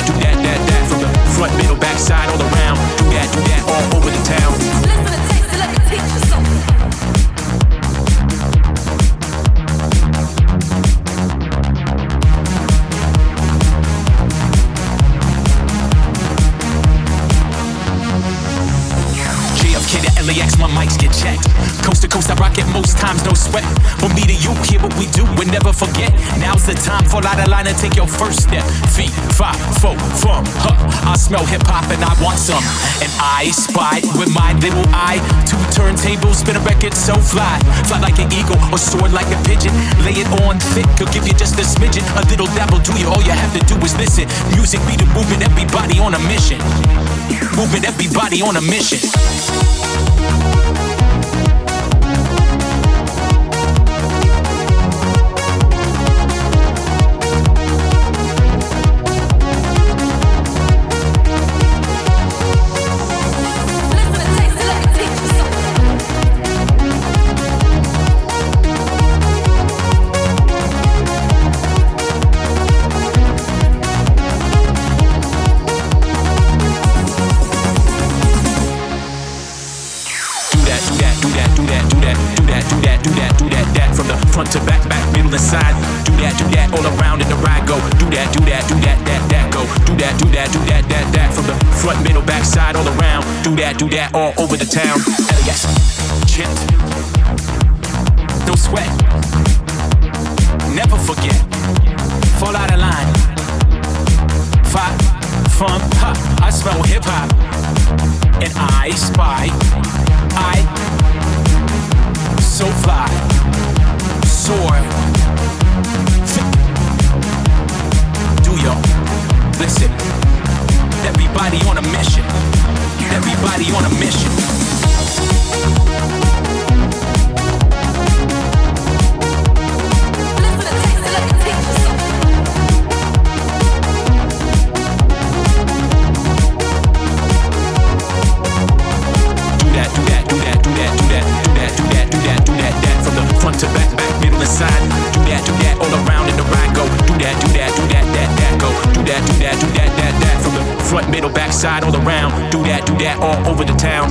that, do that, that, that. From the front, middle, back, side, all around. LAX, my mics get checked. Coast to coast, I rock it most times, no sweat. From me to you, hear what we do, we never forget. Now's the time, fall out of line and take your first step. Feet, five, four, from, huh. I smell hip hop and I want some. And I spy with my little eye. Two turntables, spin a record so fly. Fly like an eagle or soar like a pigeon. Lay it on thick, could give you just a smidgen. A little dabble do you, all you have to do is listen. Music be the movement, everybody on a mission. Moving everybody on a mission. That, do that, do that, do that, that, from the front to back, back, middle and side. Do that, do that, all around in the ride go. Do that, do that, do that, that, that go. Do that, do that, do that, that, that from the front, middle, back, side, all around. Do that, do that, all over the town. LAX, chip, no sweat. Never forget, fall out of line. Five, from, ha, I smell hip hop and I spy. I fly, soar. Do yo listen? Everybody on a mission. Everybody on a mission. Front, middle, back, side, all around. Do that, do that, all over the town.